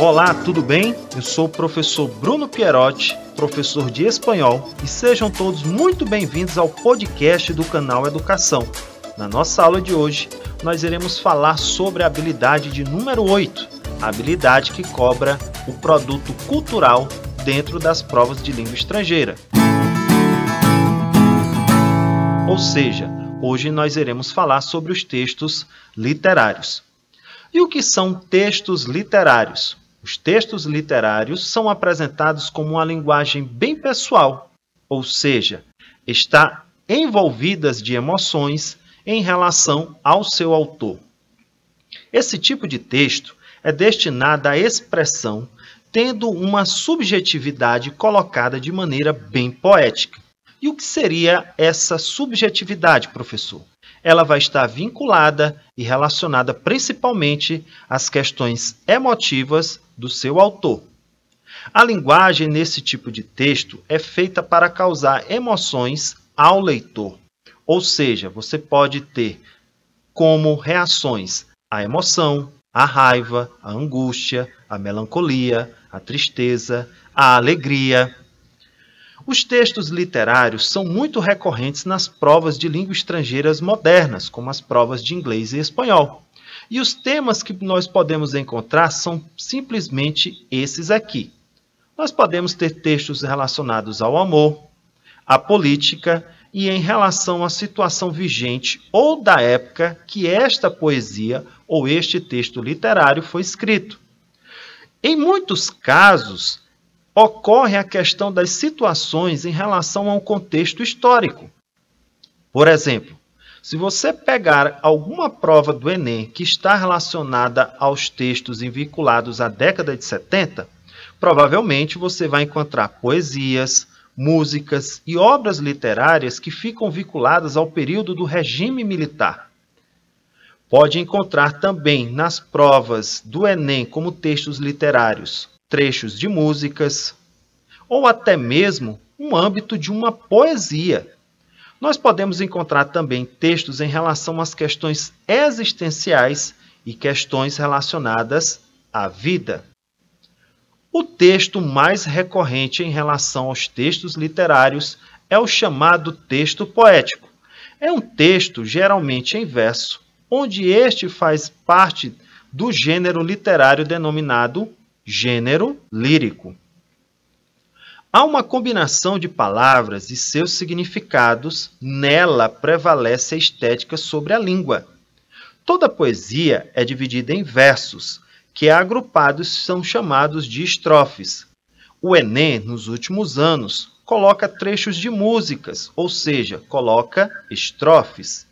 Olá, tudo bem? Eu sou o professor Bruno Pierotti, professor de espanhol, e sejam todos muito bem-vindos ao podcast do canal Educação. Na nossa aula de hoje, nós iremos falar sobre a habilidade de número 8, a habilidade que cobra o produto cultural dentro das provas de língua estrangeira. Ou seja, hoje nós iremos falar sobre os textos literários. E o que são textos literários? Os textos literários são apresentados como uma linguagem bem pessoal, ou seja, está envolvidas de emoções em relação ao seu autor. Esse tipo de texto é destinado à expressão tendo uma subjetividade colocada de maneira bem poética. E o que seria essa subjetividade, professor? Ela vai estar vinculada e relacionada principalmente às questões emotivas do seu autor. A linguagem nesse tipo de texto é feita para causar emoções ao leitor. Ou seja, você pode ter como reações a emoção, a raiva, a angústia, a melancolia, a tristeza, a alegria, os textos literários são muito recorrentes nas provas de línguas estrangeiras modernas, como as provas de inglês e espanhol. E os temas que nós podemos encontrar são simplesmente esses aqui. Nós podemos ter textos relacionados ao amor, à política e em relação à situação vigente ou da época que esta poesia ou este texto literário foi escrito. Em muitos casos, ocorre a questão das situações em relação a um contexto histórico. Por exemplo, se você pegar alguma prova do Enem que está relacionada aos textos vinculados à década de 70, provavelmente você vai encontrar poesias, músicas e obras literárias que ficam vinculadas ao período do regime militar. Pode encontrar também nas provas do Enem como textos literários trechos de músicas, ou até mesmo um âmbito de uma poesia. Nós podemos encontrar também textos em relação às questões existenciais e questões relacionadas à vida. O texto mais recorrente em relação aos textos literários é o chamado texto poético. É um texto geralmente em verso, onde este faz parte do gênero literário denominado gênero lírico. Há uma combinação de palavras e seus significados, nela prevalece a estética sobre a língua. Toda poesia é dividida em versos, que agrupados são chamados de estrofes. O Enem, nos últimos anos, coloca trechos de músicas, ou seja, coloca estrofes.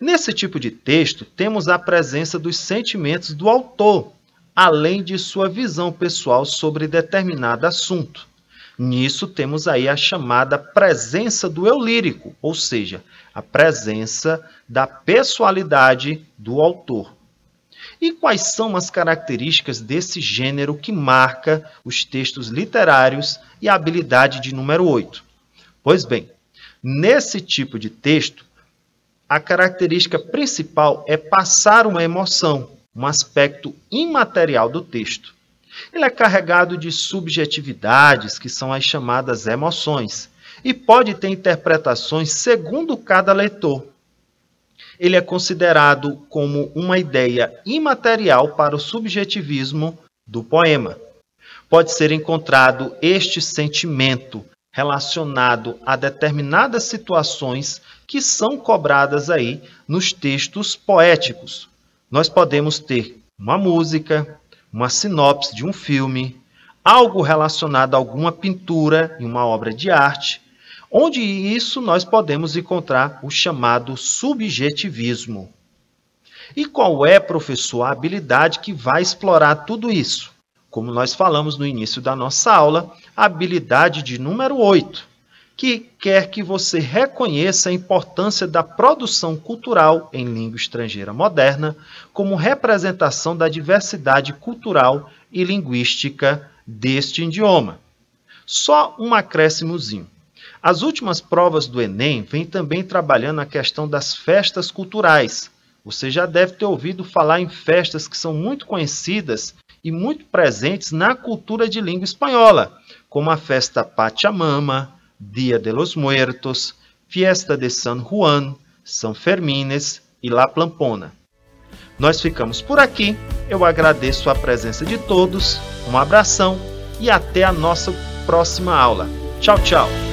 Nesse tipo de texto, temos a presença dos sentimentos do autor, além de sua visão pessoal sobre determinado assunto. Nisso temos aí a chamada presença do eu lírico, ou seja, a presença da pessoalidade do autor. E quais são as características desse gênero que marca os textos literários e a habilidade de número 8? Pois bem, nesse tipo de texto, a característica principal é passar uma emoção, um aspecto imaterial do texto. Ele é carregado de subjetividades, que são as chamadas emoções, e pode ter interpretações segundo cada leitor. Ele é considerado como uma ideia imaterial para o subjetivismo do poema. Pode ser encontrado este sentimento relacionado a determinadas situações que são cobradas aí nos textos poéticos, nós podemos ter uma música, uma sinopse de um filme, algo relacionado a alguma pintura e uma obra de arte, onde isso nós podemos encontrar o chamado subjetivismo. E qual é, professor, a habilidade que vai explorar tudo isso? Como nós falamos no início da nossa aula, a habilidade de número 8, que quer que você reconheça a importância da produção cultural em língua estrangeira moderna como representação da diversidade cultural e linguística deste idioma. Só um acréscimozinho. As últimas provas do Enem vêm também trabalhando a questão das festas culturais. Você já deve ter ouvido falar em festas que são muito conhecidas e muito presentes na cultura de língua espanhola, como a festa Pachamama, Dia de los Muertos, Fiesta de San Juan, São Fermines e La Plampona. Nós ficamos por aqui. Eu agradeço a presença de todos, um abração e até a nossa próxima aula. Tchau, tchau!